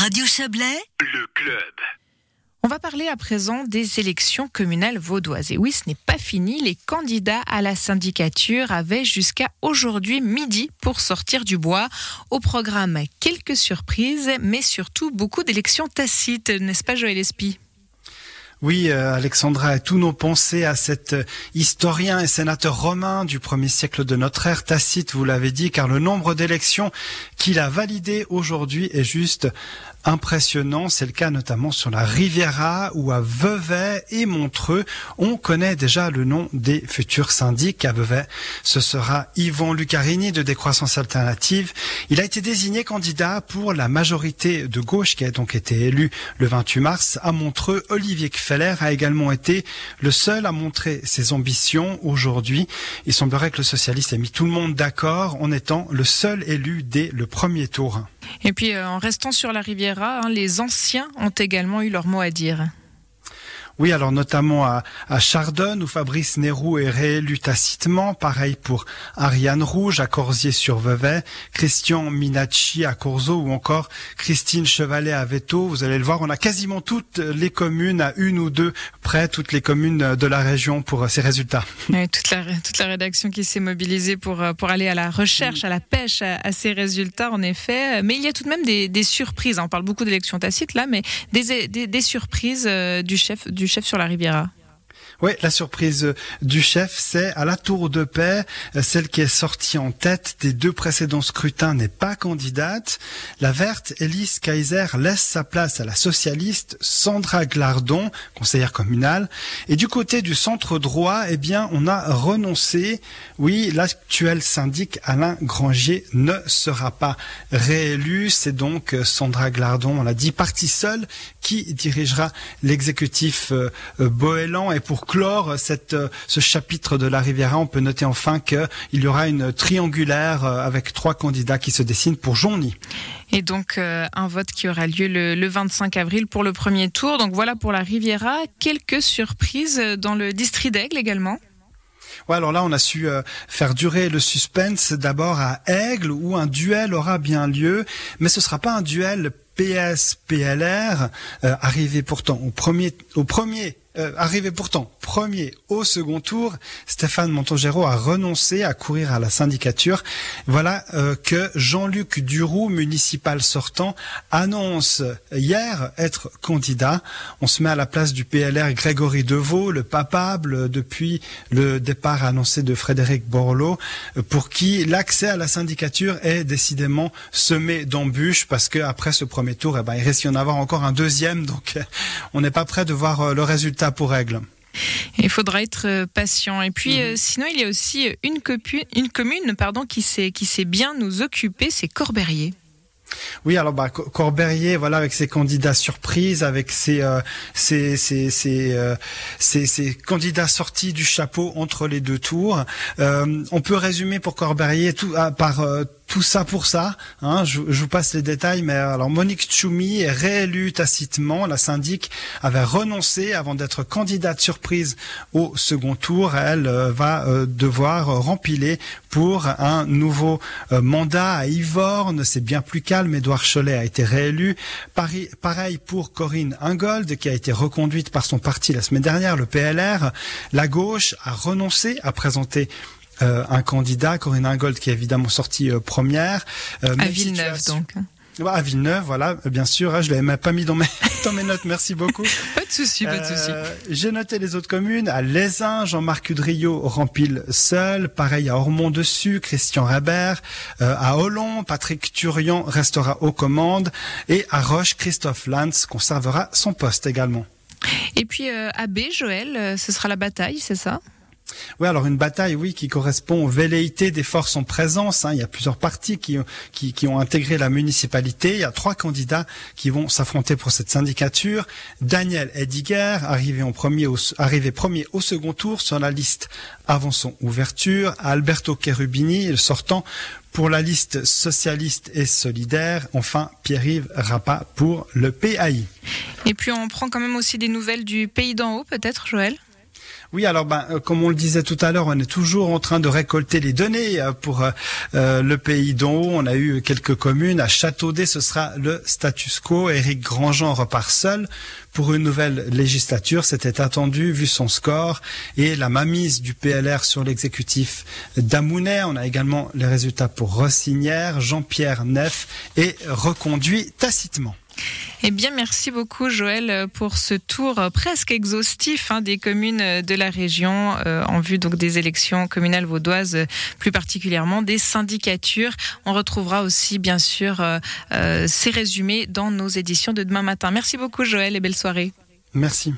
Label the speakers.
Speaker 1: Radio Chablais,
Speaker 2: le club.
Speaker 3: On va parler à présent des élections communales vaudoises. Et oui, ce n'est pas fini. Les candidats à la syndicature avaient jusqu'à aujourd'hui midi pour sortir du bois. Au programme, quelques surprises, mais surtout beaucoup d'élections tacites, n'est-ce pas Joël Espy?
Speaker 4: Oui, euh, Alexandra, tous nos pensées à cet euh, historien et sénateur romain du premier siècle de notre ère, Tacite, vous l'avez dit, car le nombre d'élections qu'il a validées aujourd'hui est juste impressionnant. C'est le cas notamment sur la Riviera ou à Vevey et Montreux. On connaît déjà le nom des futurs syndics à Vevey. Ce sera Yvon Lucarini de Décroissance Alternative. Il a été désigné candidat pour la majorité de gauche qui a donc été élu le 28 mars. À Montreux, Olivier Kfeller a également été le seul à montrer ses ambitions aujourd'hui. Il semblerait que le socialiste ait mis tout le monde d'accord en étant le seul élu dès le premier tour.
Speaker 3: Et puis, euh, en restant sur la Hein, les anciens ont également eu leur mot à dire.
Speaker 4: Oui, alors notamment à, à Chardonne où Fabrice Nérou est réélu tacitement. Pareil pour Ariane Rouge à Corsier-sur-Vevey, Christian Minacci à Corzo ou encore Christine Chevalet à Veto. Vous allez le voir, on a quasiment toutes les communes à une ou deux près, toutes les communes de la région pour ces résultats.
Speaker 3: Oui, toute, la, toute la rédaction qui s'est mobilisée pour, pour aller à la recherche, à la pêche, à, ces résultats en effet. Mais il y a tout de même des, des surprises. On parle beaucoup d'élections tacites là, mais des, des, des surprises euh, du chef du chef sur la Riviera.
Speaker 4: Oui, la surprise du chef, c'est à la tour de paix, celle qui est sortie en tête des deux précédents scrutins n'est pas candidate. La verte, Elise Kaiser, laisse sa place à la socialiste Sandra Glardon, conseillère communale. Et du côté du centre droit, eh bien, on a renoncé. Oui, l'actuel syndic Alain Grangier ne sera pas réélu. C'est donc Sandra Glardon, on l'a dit, partie seule, qui dirigera l'exécutif euh, Boélan. Et pour clore cette, euh, ce chapitre de la Riviera, on peut noter enfin qu'il y aura une triangulaire euh, avec trois candidats qui se dessinent pour Jonny.
Speaker 3: Et donc euh, un vote qui aura lieu le, 25 avril pour le premier tour. Donc voilà pour la Riviera. Quelques surprises dans le district d'Aigle également.
Speaker 4: Ouais, alors là, on a su faire durer le suspense d'abord à Aigle, où un duel aura bien lieu, mais ce sera pas un duel PS-PLR, arrivé pourtant au premier, au premier euh, arrivé pourtant premier au second tour, Stéphane Montongero a renoncé à courir à la syndicature. Voilà euh, que Jean-Luc Duroux, municipal sortant, annonce hier être candidat. On se met à la place du PLR Grégory Deveau, le papable depuis le départ annoncé de Frédéric Borloo, pour qui l'accès à la syndicature est décidément semé d'embûches parce que après ce premier tour, eh ben, il risque d'y en avoir encore un deuxième, donc on n'est pas prêt de voir euh, le résultat pour règle.
Speaker 3: Il faudra être euh, patient. Et puis, euh, sinon, il y a aussi une, une commune pardon, qui sait bien nous occuper, c'est Corberier.
Speaker 4: Oui, alors bah, Corberier, voilà, avec ses candidats surprises, avec ses, euh, ses, ses, ses, candidats sortis du chapeau entre les deux tours. on peut résumer pour Corberier tout, ah, par tout ça pour ça. Hein, je, vous passe les détails, mais alors Monique Tchoumi est réélue tacitement. La syndic avait renoncé avant d'être candidate surprise au second tour. Elle euh, va euh, devoir rempiler pour un nouveau euh, mandat à Yvorne. C'est bien plus calme. Édouard Cholet a été réélu. Pareil, pour Corinne Ingold, qui a été reconduite par son parti la semaine dernière, le PLR. La gauche a renoncé à présenter un candidat, Corinne Ingold, qui est évidemment sortie euh, première.
Speaker 3: Euh, à Villeneuve, donc.
Speaker 4: à Villeneuve, voilà, bien sûr. Hein, je l'avais même pas mis dans mes, dans mes notes. Merci beaucoup.
Speaker 3: pas de souci, pas de souci.
Speaker 4: J'ai noté les autres communes. À Lézin, Jean-Marc Udrio rempile seul. Pareil à Ormont-Dessus, Christian Rabert. à Hollon, Patrick Turian restera aux commandes. Et à Roche, Christophe Lanz conservera son poste également.
Speaker 3: Et puis à B, Joël, ce sera la bataille, c'est ça?
Speaker 4: Oui, alors une bataille, oui, qui correspond aux velléités des forces en présence. Hein. Il y a plusieurs partis qui, qui, qui, ont intégré la municipalité. Il y a trois candidats qui vont s'affronter pour cette syndicature. Daniel Ediger, arrivé, en premier au, arrivé premier au second tour sur la liste avant son ouverture. Alberto Cherubini, sortant pour la liste socialiste et solidaire. Enfin, Pierre-Yves Rappa pour le PAI.
Speaker 3: Et puis on prend quand même aussi des nouvelles du pays d'en haut, peut-être, Joël?
Speaker 4: Oui, alors ben, euh, comme on le disait tout à l'heure, on est toujours en train de récolter les données euh, pour euh, le pays d'en haut. On a eu quelques communes. À Châteaudet, ce sera le status quo. Éric Grandjean repart seul pour une nouvelle législature. C'était attendu vu son score et la mamise du PLR sur l'exécutif d'Amounet. On a également les résultats pour Rossinière. Jean-Pierre Neff est reconduit tacitement.
Speaker 3: Eh bien, merci beaucoup Joël pour ce tour presque exhaustif hein, des communes de la région euh, en vue des élections communales vaudoises, plus particulièrement des syndicatures. On retrouvera aussi bien sûr euh, euh, ces résumés dans nos éditions de demain matin. Merci beaucoup Joël et belle soirée.
Speaker 4: Merci.